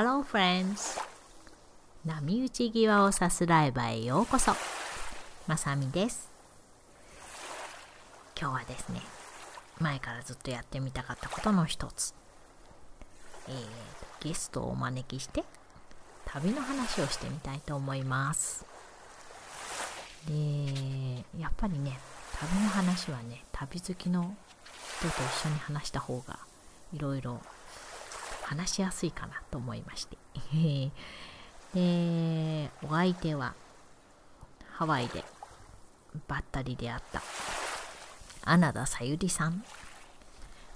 Hello friends! 波打ち際をさすらい場へようこそ。まさみです。今日はですね前からずっとやってみたかったことの一つ、えー、ゲストをお招きして旅の話をしてみたいと思います。でやっぱりね旅の話はね旅好きの人と一緒に話した方がいろいろ話しやすいかなと思いまして。でお相手はハワイでばったり出会った穴田さゆりさん、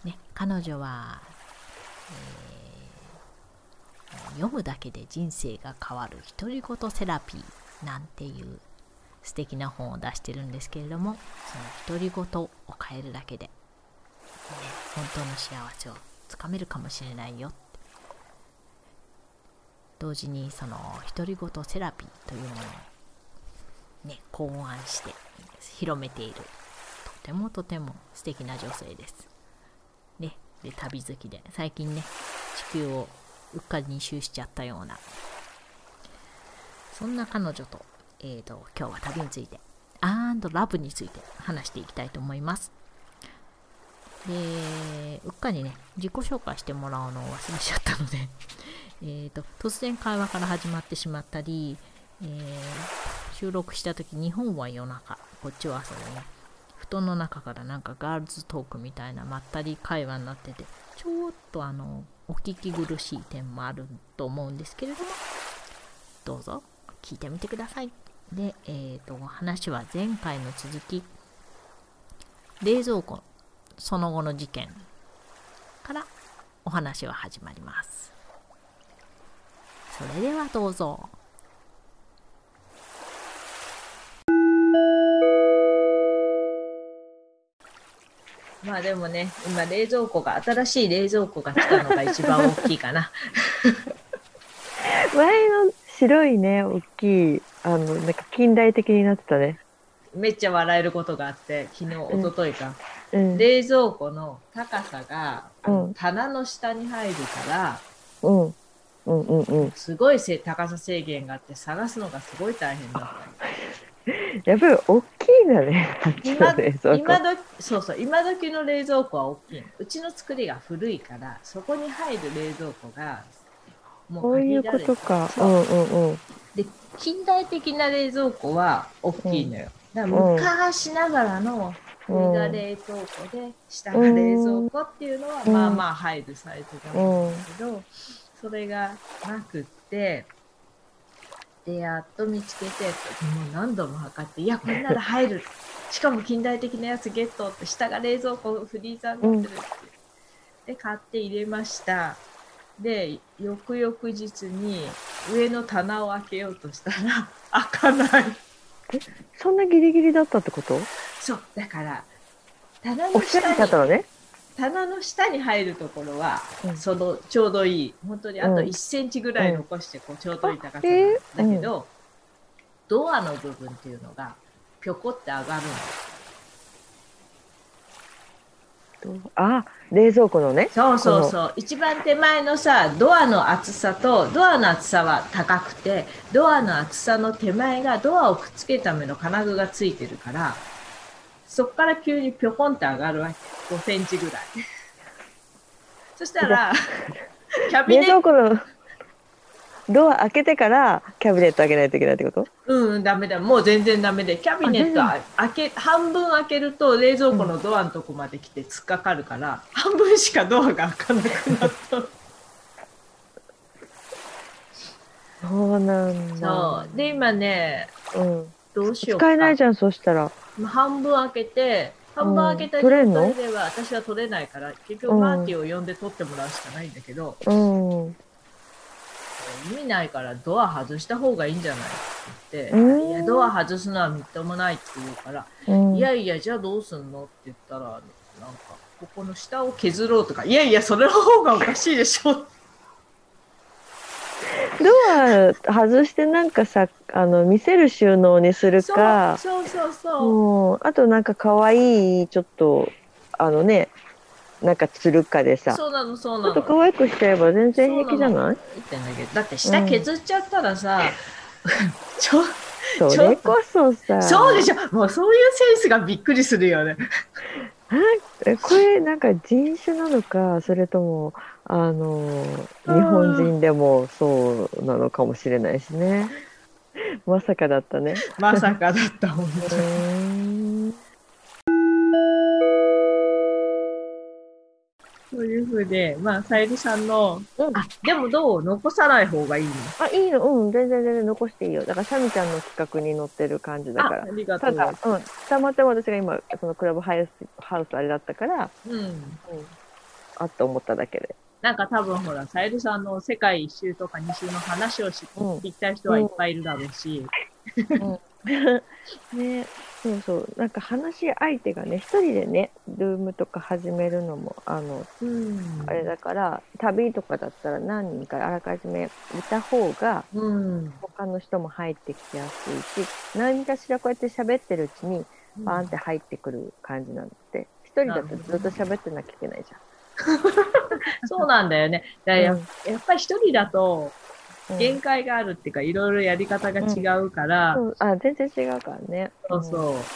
ね、彼女は、えー、読むだけで人生が変わる独り言セラピーなんていう素敵な本を出してるんですけれどもその独り言を変えるだけで、ね、本当の幸せをつかめるかもしれないよ同時にその独り言セラピーというものをね考案して広めているとてもとても素敵な女性です。ね、で旅好きで最近ね地球をうっかり2周しちゃったようなそんな彼女と,、えーと、今日は旅についてアンドラブについて話していきたいと思います。でうっかりね自己紹介してもらうのを忘れちゃったので。えーと、突然会話から始まってしまったり、えー、収録した時日本は夜中こっちは朝でね。布団の中からなんかガールズトークみたいなまったり会話になっててちょっとあのお聞き苦しい点もあると思うんですけれどもどうぞ聞いてみてください。で、えー、と話は前回の続き。冷蔵庫その後の事件からお話は始まりますそれではどうぞ。まあでもね、今冷蔵庫が、新しい冷蔵庫が来たのが一番大きいかな。前の白いね、大きい、あの、なんか近代的になってたね。めっちゃ笑えることがあって、昨日、一昨日か、うん、冷蔵庫の高さが、うん、棚の下に入るから、うん、うんうんうん、すごいせ高さ制限があって探すのがすごい大変だった。やっぱり大きいんだね。今 今どそうそう今時の冷蔵庫は大きい。うちの作りが古いからそこに入る冷蔵庫がもうそういうことか。うんうんうん。で近代的な冷蔵庫は大きいのよ。うん、だから昔ながらの上が冷凍庫で下が冷蔵庫っていうのはまあまあ入るサイズなんですけど。うん。それがなくってでやっと見つけてもう何度も測っていやこれなら入る。しかも近代的なやつゲットって下が冷蔵庫フリーザーになってるって、で買って入れました。で翌々日に上の棚を開けようとしたら開かない。そんなギリギリだったってこと？そうだから棚の下にね。棚の下に入るところは、うん、そのちょうどいい。本当にあと1センチぐらい残してこうちょうどいい高さなんだけど、ドアの部分っていうのがぴょこって上がるの。あ冷蔵庫のね。そうそうそう。一番手前のさドアの厚さとドアの厚さは高くてドアの厚さの手前がドアをくっつけるための金具がついてるからそこから急にぴょこんって上がるわけ。5センチぐらい。そしたら、キャビネット。のドア開けてからキャビネット開けないといけないってこと？うん、ダメだ。もう全然ダメで。キャビネット開け、半分開けると冷蔵庫のドアのとこまで来て突っかかるから、うん、半分しかドアが開かなくなった。そうなんだ。そう。で、今ね、うん、どうしようか。使えないじゃん、そしたら。半分開けて、半分開けた状態では私は取れないから、結局マーティを呼んで取ってもらうしかないんだけど、うん、意味ないからドア外した方がいいんじゃないって言って、うん、いや、ドア外すのはみっともないって言うから、うん、いやいや、じゃあどうすんのって言ったら、なんか、ここの下を削ろうとか、いやいや、それの方がおかしいでしょドア外してなんかさあの見せる収納にするか。そうそうそうあとなんか可愛いちょっとあのねなんかつるかでさ、ちそうなの、そうょなの。っと可愛くしちゃえば全然平気じゃない？言ってんだけど。だって下削っちゃったらさ、ちょそれこそさ、そうでしょ。もうそういうセンスがびっくりするよね。えこれなんか人種なのか、それとも、あの、日本人でもそうなのかもしれないしね。まさかだったね。まさかだった、本う当に。そういうふうで、まあ、さゆりさんの、うんあ、でもどう？残さない方がいいの？あ、いいのうん、全然全然残していいよ。だから、シャミちゃんの企画に載ってる感じだからああ。りがとう。ただ、うん、たまたま私が今、そのクラブハウス、ハウスあれだったから、うん。うん、あって思っただけで。なんか多分ほら、さゆりさんの世界一周とか二周の話を聞きたい人はいっぱいいるだろうし、ね、そうそう、なんか話し相手がね、一人でね、ルームとか始めるのも、あの、うん。あれだから、旅とかだったら何人かあらかじめいた方が、うん。他の人も入ってきやすいし、何かしらこうやって喋ってるうちに、バーンって入ってくる感じなんで、一人だとずっと喋ってなきゃいけないじ そうなんだよね。だ。ややっぱり一人だとうん限界があるっていうか、いろいろやり方が違うから、うんあ、全然違うからね。そうそ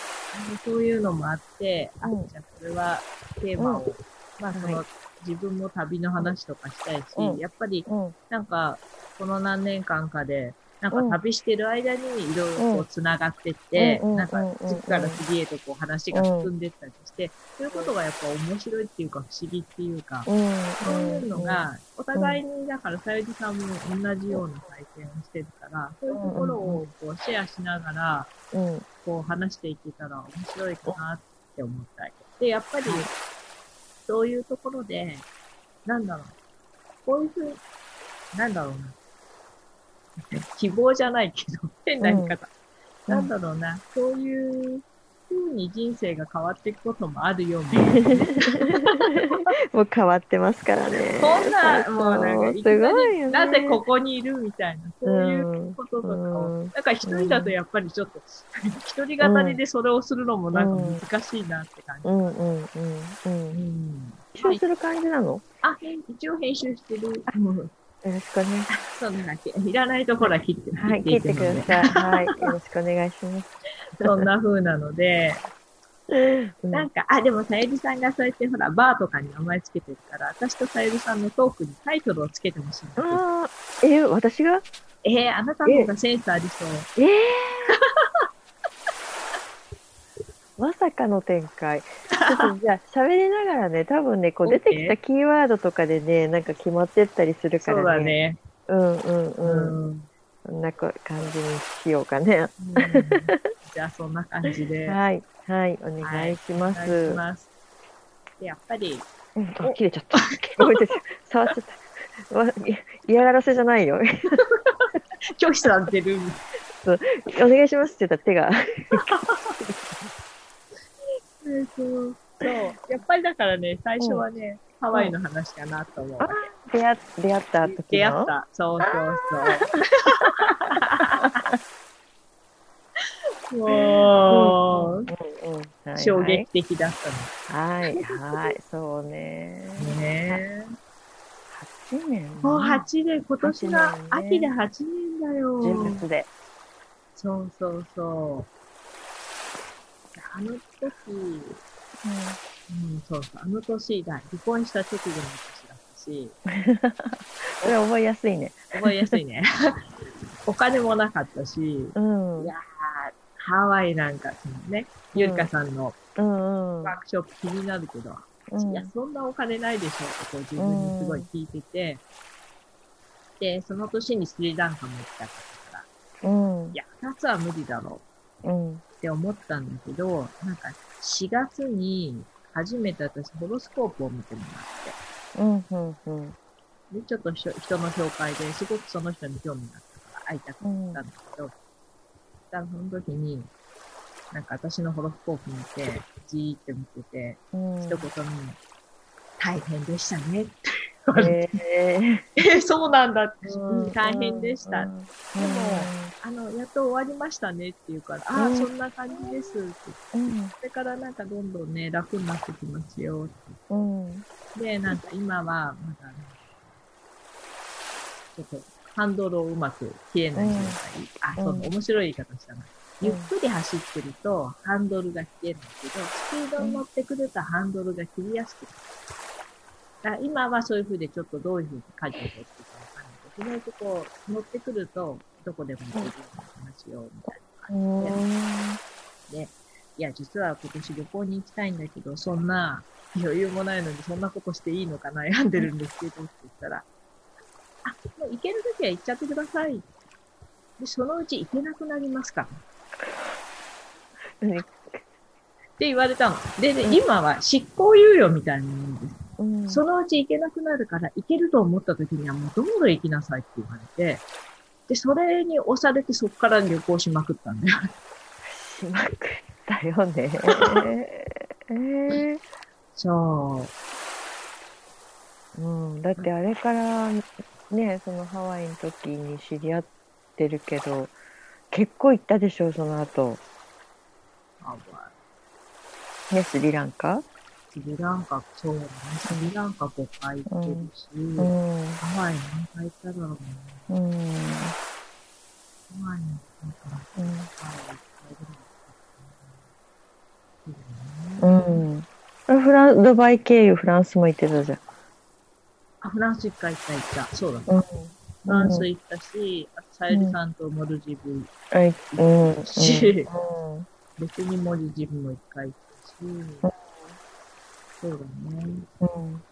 う。そういうのもあって、あ、うんじゃあこれはテーマを、まあその、はい自分も旅の話とかしたいし、うんやっぱりうん。うん。なんか、この何年間かで、なんかうん旅してる間にいろいろこう繋がってって、うんなんか次から次へとこう話が進んでったりして、そういうことがやっぱ面白いっていうか不思議っていうか、うん。そういうのが、お互いに、だから、さゆりさんも同じような体験をしてるから、そういうところをこうシェアしながら。こう話していけたら面白いかなって思ったり。で、やっぱり、そういうところで、なんだろう。こういうふうに、なんだろうな。希望じゃないけど、変な言い方。うんなんだろうな。そういう風に人生が変わっていくこともあるよ、みたいなね。もう変わってますからね。こんな、もうなんか、すごいよね。なぜここにいるみたいな、そういうこととかうんを、なんか一人だとやっぱりちょっと、一人語りでそれをするのもなんか難しいなって感じ。うんうんうんう。うんん。一緒する感じなの？あ、一応編集してる。うんよろしくね。そんなだけ。いらないところは切って、はい、切ってくだ。さい。はい、よろしくお願いします。そんな風なので、うんなんか、あ、でもさゆりさんがそうやってほら、バーとかに名前つけてるから、私とさゆりさんのトークにタイトルをつけてほしい。ああ、えー、私が？えー、あなたの方がセンスありそう。ええまさかの展開。ちょっとじゃあ、喋りながらね、多分ね、こう出てきたキーワードとかでね、なんか決まってったりするかそうらね。だね。うんうんううん。ん。そんなこ感じにしようかね。うんじゃあ、そんな感じで。はい、はい、お願いしまお願います。で、やっぱり、うん、あ、切れちゃった。ごめんなさい。触っちゃった。嫌がらせじゃないよ。拒否されてる。お願いしますって言ったら手が。そう。やっぱりだからね、最初はね、ハワイの話かなと思う。出会出会った時の？出会った。そうそうそう。もう、衝撃的だったはい、はい、そうね。のね。8年。もう8年、今年が秋で8年だよ。10月で。そうそうそう。あの時、うん、そうそう、あの年だ、離婚した直後の年だったし、それ覚えやすいね。覚えやすいね。お金もなかったし、うん。いやーハワイなんか、そのね、ゆりかさんのうんうん。ワークショップ気になるけど、うんいや、そんなお金ないでしょってこう自分にすごい聞いてて、で、その年にスリランカも行きたかったから、うんい。や、二つは無理だろうん。うって思ったんだけど、なんか4月に初めて私ホロスコープを見てもらっうん。うん。うん。て、で、ちょっと人の紹介ですごくその人に興味があったから会いたかったんだけど、だからその時に、なんか私のホロスコープ見て、じーって見てて、うん。一言に、大変でしたねって、ええーそうなんだって、大変でした。うんでもあの、やっと終わりましたねって言うから、ああ、うんそんな感じですって。うんそれからなんかどんどんね、楽になってきますよって。うんで、なんか今はまだ、ちょっとハンドルをうまく切れない状態。あ、そう、うん面白い言い方したな。うんゆっくり走ってるとハンドルが切れないけど、スピードに乗ってくるとハンドルが切りやすくなる。だ今はそういう風でちょっとどういう風に舵を取っていくかわかんないけど、意外とこう乗ってくるとどこでも行けるようになりますよ、みたいな感じで。いや、実は今年旅行に行きたいんだけど、そんな余裕もないのにそんなことしていいのか悩んでるんですけどって言ったら、あ、もう行けるときは行っちゃってください。で、そのうち行けなくなりますか？って言われたの。で、ねうん今は執行猶予みたいなものです。うんそのうち行けなくなるから、行けると思った時にはもうどんどん行きなさいって言われて、で、それに押されてそこから旅行しまくったんだよ。しまくったよね。え ーそう。うん、だってあれからね、そのハワイの時に知り合ってるけど、結構行ったでしょ、その後。あね、スリランカ？スリランカ、そうだね。スリランカ5回行ってるし、うん。ハワイ何回行っただろうね。うん。ハワイになん。か、うん。ハワイ1回ぐらい行ってるね。うん。フランドバイ経由フランスも行ってたじゃん。あ、フランス1回行った行った。そうだね。うん。フランス行ったし、あさゆりさん。とモルジブ、はい。うん。うん。しうん。別にモルジブも1回行ったし、そうだね。うん。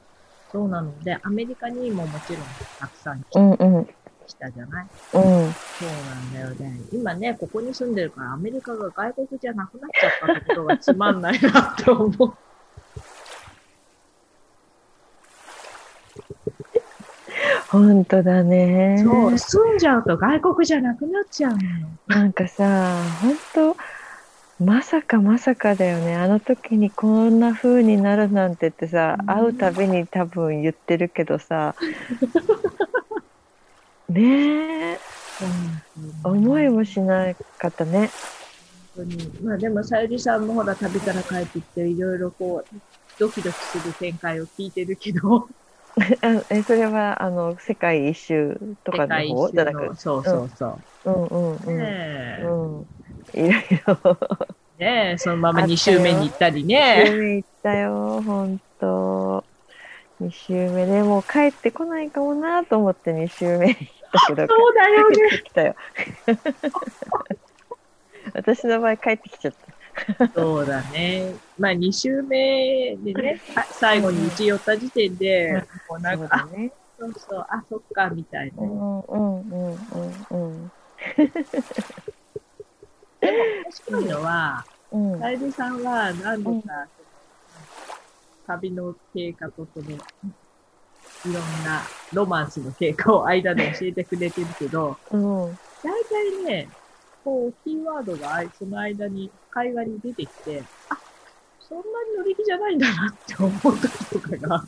そうなので、アメリカにももちろんたくさんうん。うん。来たじゃない？うん。そうなんだよね。今ね、ここに住んでるからアメリカが外国じゃなくなっちゃったってことがつまんないなって思う。本当だね。そう、住んじゃうと外国じゃなくなっちゃうのよ。なんかさ、本当まさかまさかだよね。あの時にこんな風になるなんてってさ、うん会うたびに多分言ってるけどさ、ねえ、思いもしなかったね。本当に。まあでも、さゆりさんもほら旅から帰ってきて、いろいろこう、ドキドキする展開を聞いてるけど、あえそれはあの世界一周とかの方じゃなくそうそうそう。うんうんうん。うん。いろいろ。ねえ、そのままあったよ2周目に行ったり2ね。周目行ったよ、ほんと。2周目でもう帰ってこないかもなと思って2周目行ったけど、そうだよね。帰ってきたよ。私の場合帰ってきちゃった。そうだね。まあ2周目でね、あ最後にうち寄った時点で、もうなんか、あ、ね。そうそう、あ、そっか、みたいな。うんうんうんうんうん。でも面白いのは、うんさゆりさんは何度か、旅の経過とその、いろんなロマンスの経過を間で教えてくれてるけど、うん。大体ね、こう、キーワードがその間に会話に出てきて、あ、そんなに乗り気じゃないんだなって思う時とかが、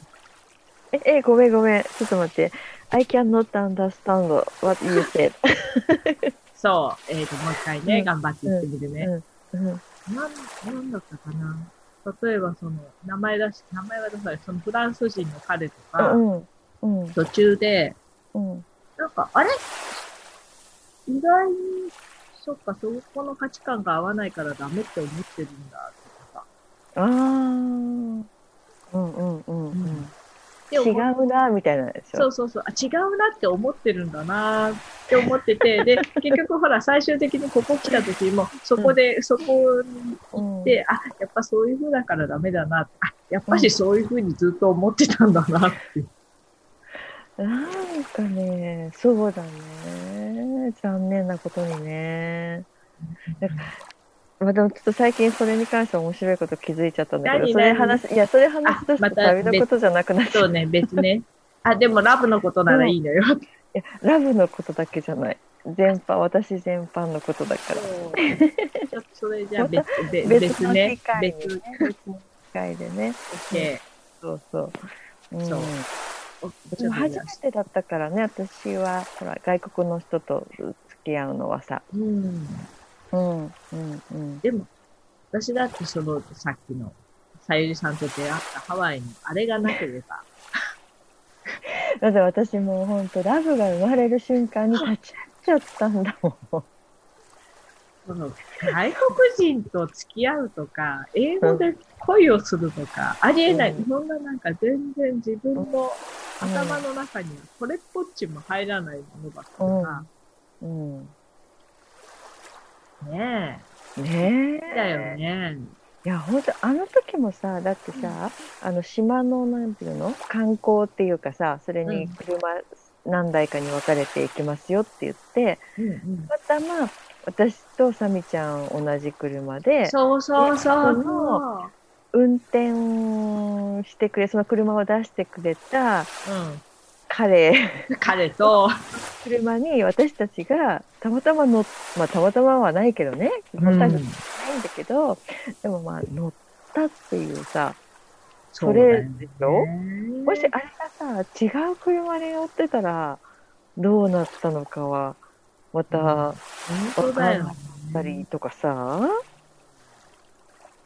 え、え、ごめんごめん。ちょっと待って。I cannot understand what you said. そう、えっ、と、もう一回ね、うん頑張って言ってみるね。うん。なん、なんだったかな。例えばその、名前出し、名前は出さない、そのフランス人の彼とか、うん。うん。途中で、うん。なんか、あれ？意外に、そっか、そこの価値観が合わないからダメって思ってるんだ、とかさ。ああ。うんうんうんうん。で違うな、みたいなでしょ。そうそうそう、あ、違うなって思ってるんだなって思ってて、で、結局ほら、最終的にここ来た時も、そこで、そこにうんで、あ、やっぱそういう風だからダメだな。あ、やっぱしそういう風にずっと思ってたんだなって。なんかね、そうだね。残念なことにね。まあでもちょっと最近それに関して面白いこと気づいちゃったんだけど、何それ何話す、いや、それ話すとあまた旅のことじゃなくなっちゃう。そうね、別ね。あ、でもラブのことならいいのよ。いや、ラブのことだけじゃない。全般、私全般のことだから。ちょっとそれじゃあ別、別別別のね機。会に別ね。別の機会でね。OK。そうそう。うん、そうおでも初めてだったからね、私は、ほら、外国の人と付き合うのはさ。うん。うん、うん、うん。でも、私だってその、さっきの、さゆりさんと出会ったハワイの、あれがなければ、だって私もう本当ラブが生まれる瞬間に立ち会っちゃったんだもん。その外国人と付き合うとか、英語で恋をするとか、ありえない。うんそんななんか全然自分の頭の中にはこれっぽっちも入らないものだったから、うん。ねねえ。だよね。いや、本当あの時もさ、だってさ、あの島の、なんていうの？観光っていうかさ、それに車何台かに分かれていきますよって言って、うんうんまたまあ、私とサミちゃん同じ車で、そうそうそうそそう。運転してくれ、その車を出してくれたう彼、ん。彼と、車に私たちがたまたま乗っ、まあたまたまはないけどね、基本多分ないんだけど、でもまあ乗ったっていうさ、それでしょ？もしあれがさ、違う車に乗ってたらどうなったのかは、また、本当だよ、ね。たりとかさ、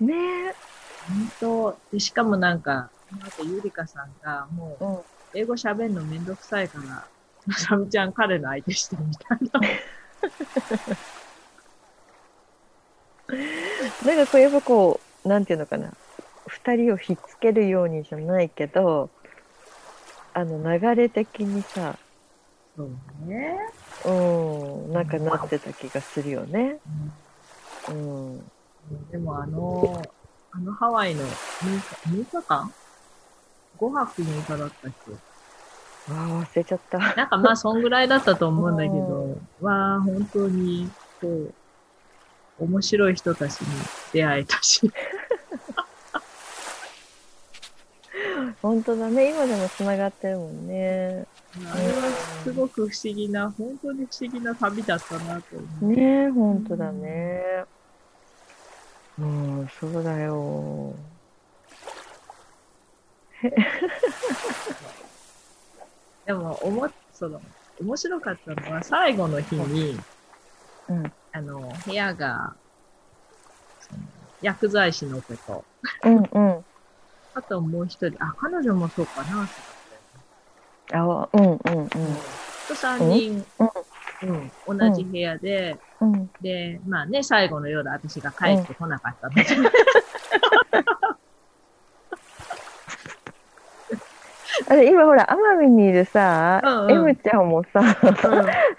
ねえ、本当。で、しかもなんか、あとゆりかさんがもう、うん。英語喋るのめんどくさいから、まさみちゃん彼の相手してみたいな。なんかこう、やっぱこう、なんていうのかな、二人をひっつけるようにじゃないけど、あの、流れ的にさ、そうね。うん、なんかなってた気がするよね。うん。うんでもあの、あのハワイの6日 ,6 日間 ?5 泊6日だったっけわあ、忘れちゃった。なんかまあ、そんぐらいだったと思うんだけど、わあ、本当に、こう、面白い人たちに出会えたし。本当だね、今でも繋がってるもんね。あれはすごく不思議な、本当に不思議な旅だったなと思う。ねえ、本当だね。うん、そうだよ。でも、おも、その、面白かったのは、最後の日に、うん。あの、部屋が、薬剤師の子と、うんうん。あともう一人、あ、彼女もそうかな、あ、うんうんうん。と三人、うん、同じ部屋で、うん。で、まあね、最後の夜私が帰ってこなかったので、あれ、今ほら、奄美にいるさ、うんうん M ちゃんもさ、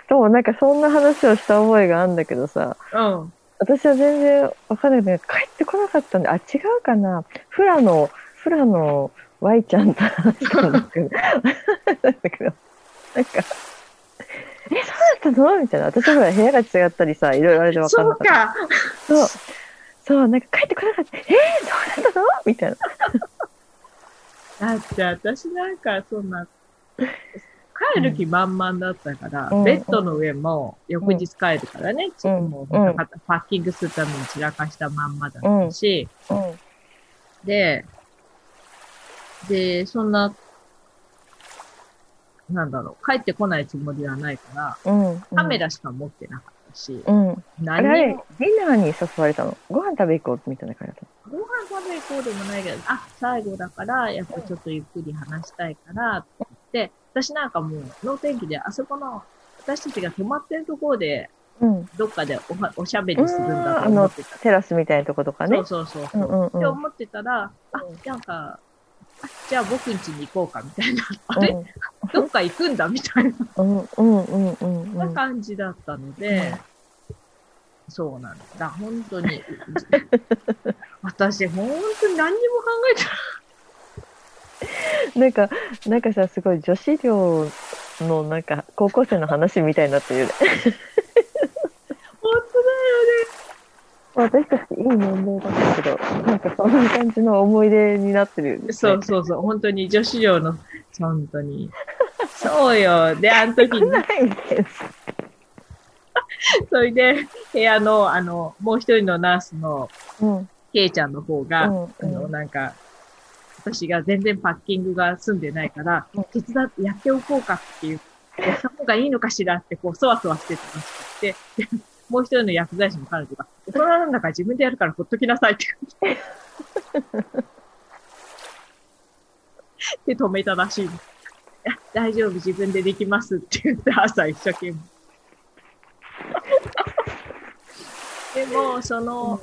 そう、なんかそんな話をした覚えがあるんだけどさ、うん。うん。私は全然わかんないけど、帰ってこなかったんで、あ、違うかな。フラの、フラの Y ちゃんと話したんだけど、なんだけど、なんか、え、そうだったの？みたいな。私はほら、部屋が違ったりさ、いろいろあれでわかんそうなかった。か。そう。そう、なんか帰ってこなかった。えー、そうだったの？みたいな。だって私なんかそんな、帰る気満々だったから、うん。ベッドの上も翌日帰るからね、ちょっともううん。パッキングするために散らかしたまんまだったし、うん。で、で、そんな、なんだろう、帰ってこないつもりはないから、うん。カメラしか持ってなかったし、うん。あ何れあれディナーに誘われたの？ご飯食べ行こうみたいな感じだっご飯食べ行こうでもないけど、あ、最後だから、やっぱちょっとゆっくり話したいから、って言って、私なんかもう、脳天気で、あそこの、私たちが泊まってるところで、た。うん。どっかでおはおしゃべりするんだと思ってた。テラスみたいなとことかね。そうそうそうそうう。んうんうん。って思ってたら、あうん、なんか、あじゃあ僕ん家に行こうかみたいな。あれ？う んどっか行くんだみたいな。うんうんうんうんなうん。感じだったので、そうなんだ。本当に。私、本当に何にも考えてない。なんか、なんかさ、すごい女子寮のなんか高校生の話みたいになってるよね。本私たちいい年齢だったけど、なんかそんな感じの思い出になってるよね。そうそうそう。本当に女子寮の、本当に。そうよ。で、あの時に、ないみたいな。それで、部屋の、あの、もう一人のナースの、うん。ケイちゃんの方が、うんあの、なんか、私が全然パッキングが済んでないから、うん手伝ってやっておこうかっていう、やった方がいいのかしらって、こう、そわそわしてたらしくて、でもう一人の薬剤師の彼女が、大人なんだから自分でやるからほっときなさいって言って。で、止めたらしいの。いや、大丈夫、自分でできますって言って、朝一生懸命。でも、その、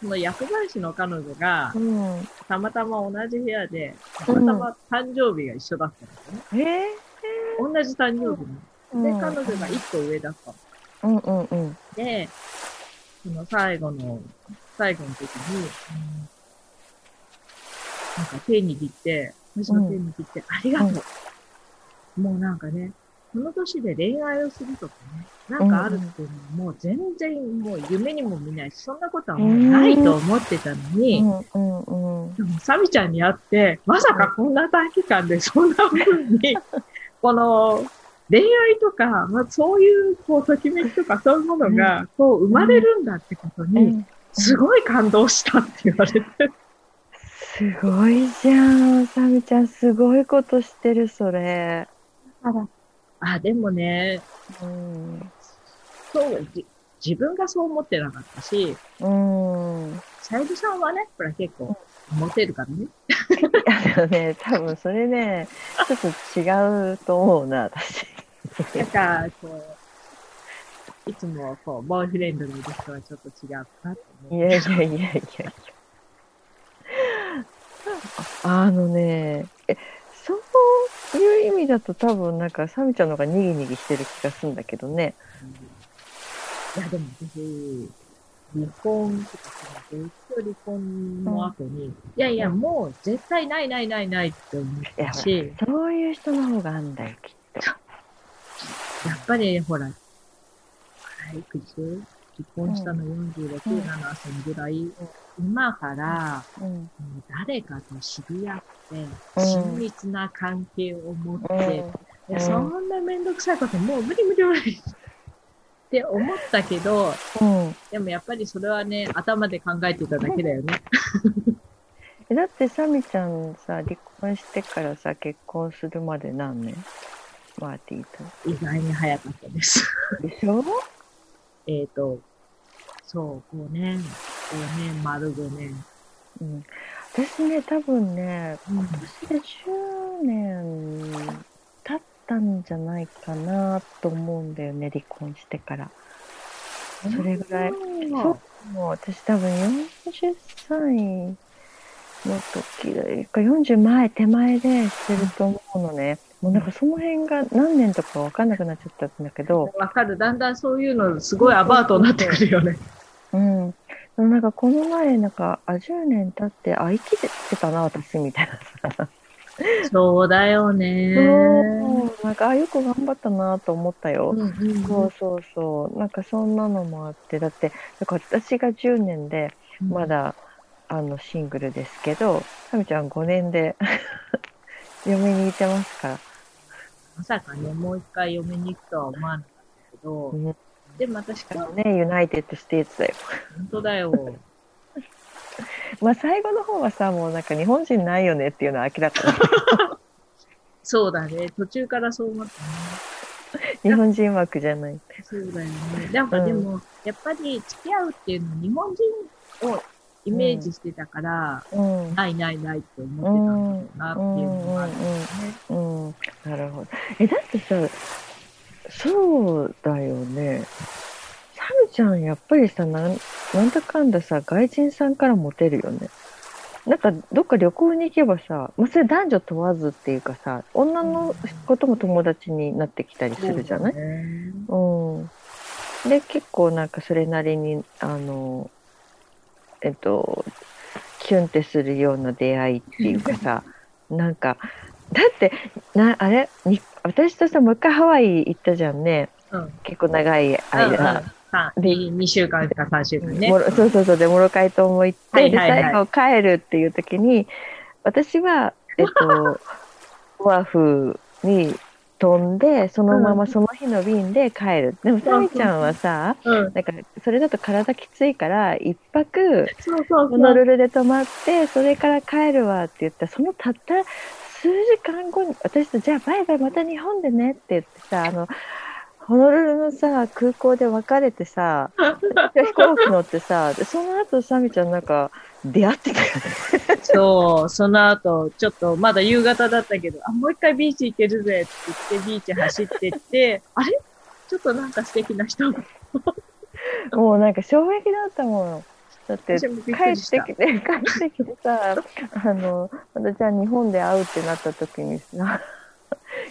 その薬剤師の彼女がう、ん。たまたま同じ部屋で、たまたま誕生日が一緒だったんですよね。え同じ誕生日ー、で、彼女が一個上だったの。うんうんうん。で、その最後の、最後の時に、うんなんか手握って、私の手握って、ありがとう、もうなんかね、この年で恋愛をするとかね、なんかあるっていうのはもう全然もう夢にも見ないし、そんなことはもうないと思ってたのに、うんうんうん。でもサミちゃんに会って、まさかこんな短期間でそんな風に、この恋愛とか、まあ、そういうこうときめきとかそういうものがこう生まれるんだってことに、すごい感動したって言われて。すごいじゃん。サミちゃん、すごいことしてる、それ。あら。あ、でもね、うん。そう、じ自分がそう思ってなかったし、うん。さゆりさんはね、ほら結構、モテるからね。あのね、多分それね、ちょっと違うと思うな、私。なんか、こう、いつも、こう、ボーイフレンドのいる人はちょっと違うかなと思う。いやいやいやいやいや。あのね、え、そういう意味だと多分なんかサミちゃんの方がニギニギしてる気がするんだけどね。いや、でも私、離婚とかさ、一応離婚の後に、いやいや、もう絶対ないないないないって思っいやたし、そういう人の方があんだよ、きっと。やっぱりほら、あれいくつ離婚したの46、うん7歳ぐらい、今から、うん。誰かと知り合って、うん親密な関係を持って、うんそんなめんどくさいこともう無理無理無理って思ったけど、うん。でもやっぱりそれはね、頭で考えてただけだよね。えだってサミちゃんさ、離婚してからさ、結婚するまで何年？マーティー意外に早かったです。と。でしょ？えっと、そう、5年、5年、丸5年。うん。私ね、多分ね、うん今年で10年経ったんじゃないかなと思うんだよね、離婚してから。それぐらい。うんそう、もう私多分40歳の時だよか40前手前でしてると思うのね。もうなんかその辺が何年とかわかんなくなっちゃったんだけど、わかる。だんだんそういうのすごいアバートになってくるよね。うん。でもなんかこの前なんか、あ、10年経って、あ、生きてたな、私みたいなさ。そうだよね。そう、なんか、あ、よく頑張ったなと思ったよ。うんうんそうそうそう。なんかそんなのもあって、だって、だから私が10年で、うんまだ、あの、シングルですけど、サミちゃん5年で 嫁にいてますから。まさかね、もう一回嫁に行くとは思わなかったけど、ねでも私あはのね、 United States だよ。本当だよ。まあ最後の方はさ、もうなんか日本人ないよねっていうのは明らかだ そうだね。途中からそう思ったね。日本人枠じゃない。そうだよね。なんかでも、やっぱり付き合うっていうのは日本人をイメージしてたから、うん。ないないないって思ってたんだろうなっていうのがあるん。ですね。うん、なるほど。え、だってさ、そうだよね。サムちゃん、やっぱりさ、なん。なん。だかん。ださ、外人さん。からモテるよね。なん。か、どっか旅行に行けばさ、まあ、それ男女問わずっていうかさ、女の子とも友達になってきたりするじゃないそうだねうん。で、結構なん。かそれなりに、あの、えっと、キュンってするような出会いっていうかさ、なんか、だって、な、あれ？に私とさ、もう一回ハワイ行ったじゃんね。うん。結構長い間。さで2週間か3週間ねも。ろそうそうそう、で、モロカイ島も行って、はいはいはいで、最後帰るっていう時に、私は、えっと、オアフに飛んで、そのままその日の便で帰る。でも、サミちゃんはさ、うん。なんか、それだと体きついから、一泊、ホノルルで泊まって、それから帰るわって言ったら、そのたった数時間後に、私と、じゃあバイバイまた日本でねって言ってさ、あの、ホノルルのさ、空港で別れてさ、飛行機乗ってさ、でその後、サミちゃんなんか、出会ってた。そう、その後、ちょっとまだ夕方だったけど、あ、もう一回ビーチ行けるぜって言ってビーチ走ってって、あれ？ちょっとなんか素敵な人が。もうなんか衝撃だったもん。だって、帰ってたきて、帰ってきてさ、あの、またじゃあ日本で会うってなった時にさ、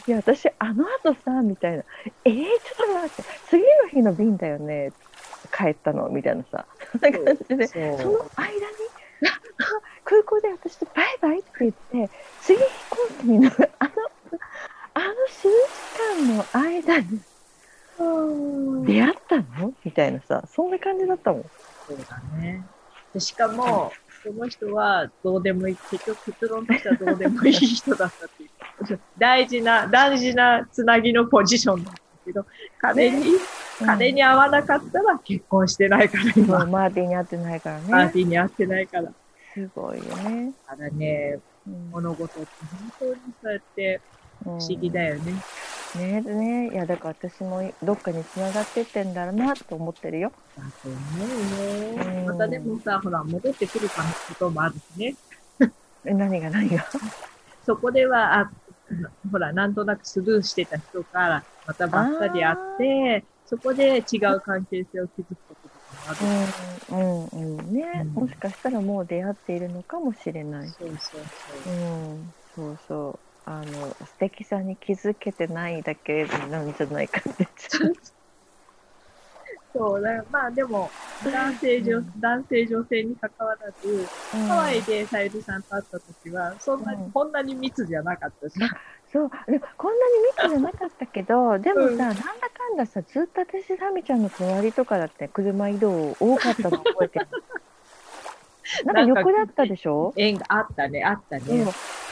いや、私、あの後さ、みたいな、えー、ちょっと待って、次の日の便だよね、帰ったの、みたいなさ、そんな感じで、その間に、空港で私とバイバイって言って、次飛行機に乗る、あの、あの数時間の間に出会ったのみたいなさ、そんな感じだったもん。そうだね。でしかも、この人はどうでもいい、結局結論としてはどうでもいい人だったっていう。大事な、大事なつなぎのポジションなんだけど、彼に、彼に会わなかったら結婚してないから、もう今。マーティンに会ってないからね。パーティーに会ってないから。すごいよね。ただね、うん物事って本当にそうやって不思議だよね。ねねいやだから私もどっかに繋がってってんだろうなと思ってるよ。だと思うね。うんまたでもさ、ほら、戻ってくることもあるしね。え何が何が？そこでは、あ、ほら、なんとなくスルーしてた人から、またばったり会って、そこで違う関係性を築くこととかもある。うんうんうんね、うんもしかしたらもう出会っているのかもしれない。そうそううそう。んそうそう。あの素敵さに気づけてないだけなんじゃないかって。そうだまあでも、男性女、男性女性に関わらず、ハワイでさゆりさんと会った時は、そんなに、うんこんなに密じゃなかったし。そう。でもこんなに密じゃなかったけどでもさ、うんなんだかんださずっと私サミちゃんの隣とかだって車移動多かったの覚えてる。なんか横だったでしょ？縁があったね、あったね。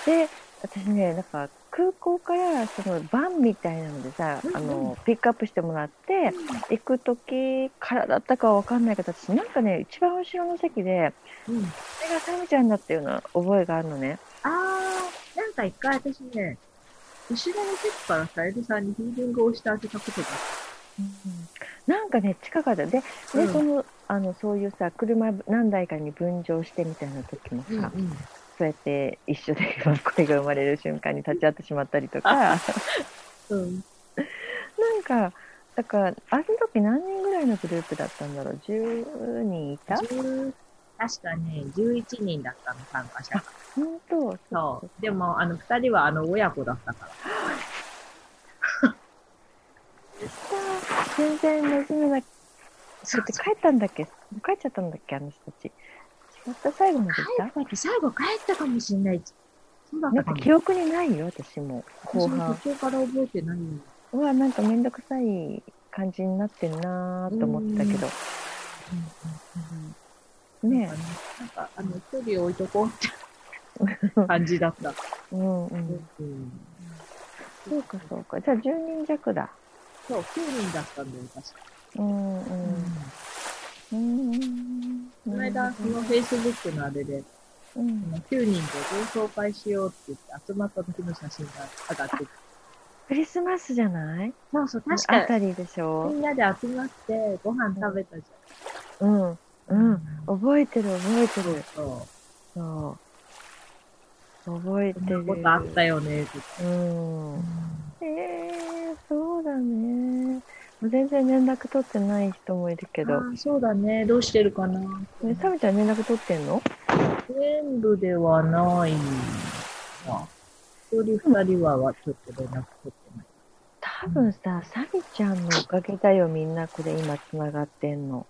で私ねなんか空港からそのバンみたいなのでさ、うんうん。あのピックアップしてもらって行く時からだったかは分かんないけど私なんかね一番後ろの席でうん。それがサミちゃんだったような覚えがあるのね。あー、なんか一回私ね、後ろの席からさゆりさんにヒーリングをしてあげたことがあっなんかね近かったでで、うんそのあのそういうさ車何台かに分乗してみたいな時もさ、た。うん。そうやって一緒で声が生まれる瞬間に立ち会ってしまったりとかなん うん。かだからあの時何人ぐらいのグループだったんだろう？10人いた？10確かね、11人だったの、参加者が。本当？そう。でも、あの、二人はあの、親子だったから。全然馴染めなくて帰ったんだっけ？帰っちゃったんだっけ？あの人たち違った最後まで帰いった最後帰ったかもしれない。そうだたなんか。記憶にないよ私も後半途中から覚えてないよ。うわなんかめんどくさい感じになってんなーと思ってたけどねなんかね、なんか、あの、距離を置いとこうって感じだった。うんううん。ん。そうかそうか。じゃあ10人弱だ。そう、9人だったんだよ、確か。うんうん。うん。うん。この間、その Facebook のあれで、うん。その9人で同窓会しようって言って集まった時の写真が上がってて。クリスマスじゃない？そうそう、確か。あたりでしみょんなで集まってご飯食べたじうん。うゃん。ん覚えてる覚えてるそう。そう覚えそてることあったよね、うんえー、そうだねもう全然連絡取ってない人もいるけどそうだね。どうしてるかな。ねサミちゃん連絡取ってんの？全部ではないな。一人二人ははちょっと連絡取ってない。多分さサミちゃんのおかげだよみんなこれ今つながってんの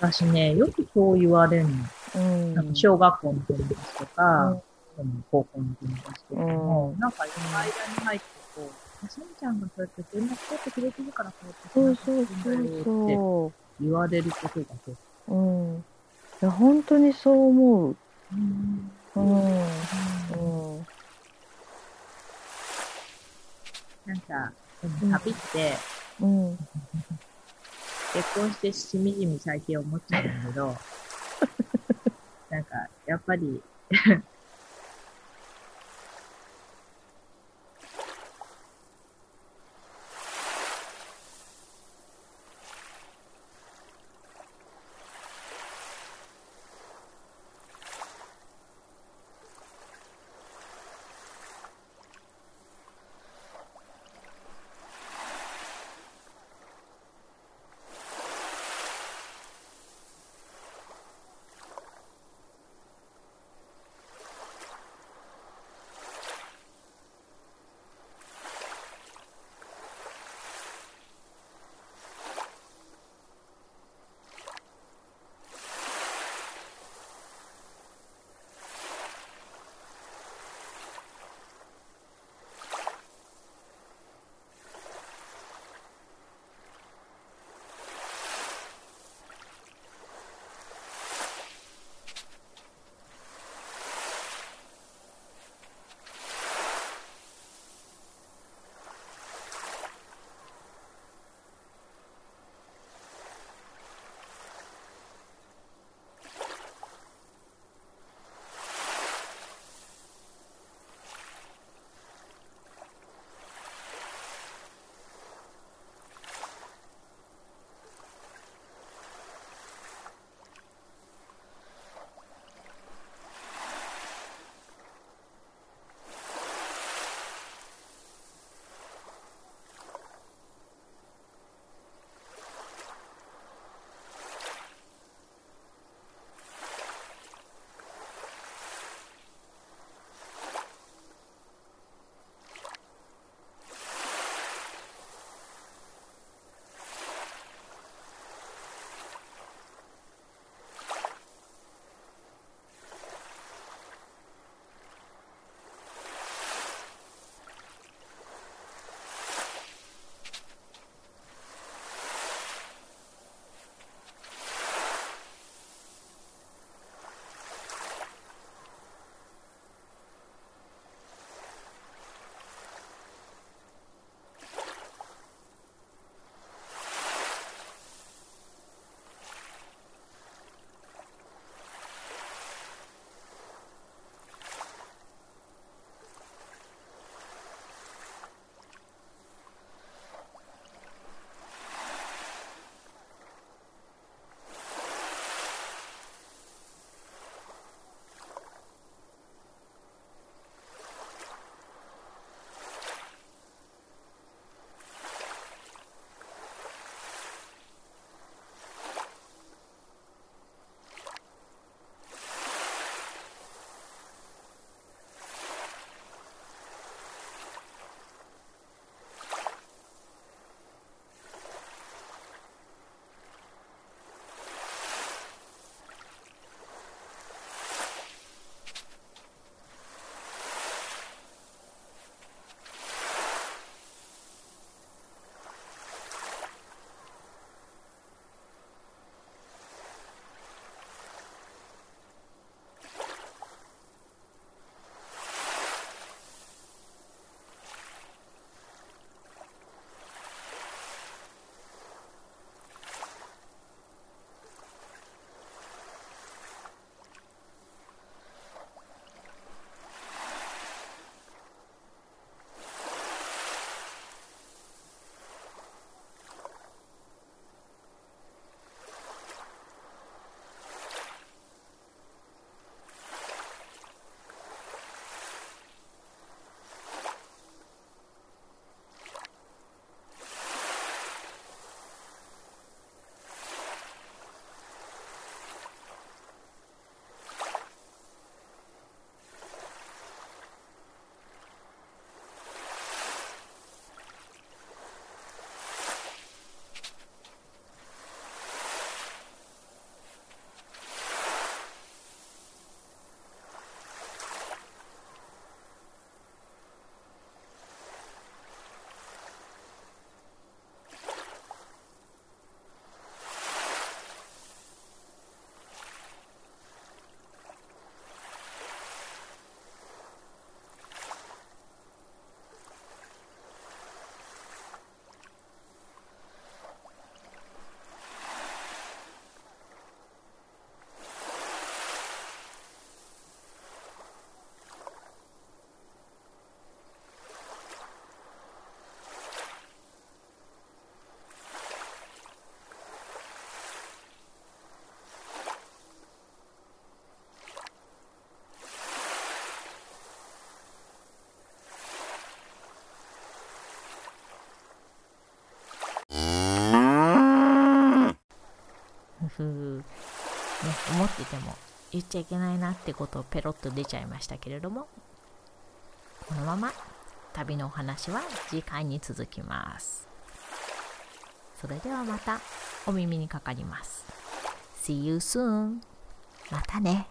私ね、よくそう言われるの。うん。なんか小学校の友達とか、うん。高校の友達とかも、なんか今間に入ってこう、あしんちゃんがそうやって連絡取ってくれてるからこうやってそうそうそう。そ言われることが結構。ううんいや本当にそう思う。うん。うん。なんか、旅って、うん。結婚してしみじみ最近思っちゃうんだけど、なんか、やっぱり、言っちゃいけないなってことをペロッと出ちゃいましたけれども。このまま旅のお話は次回に続きます。それではまたお耳にかかります。See you soon またね。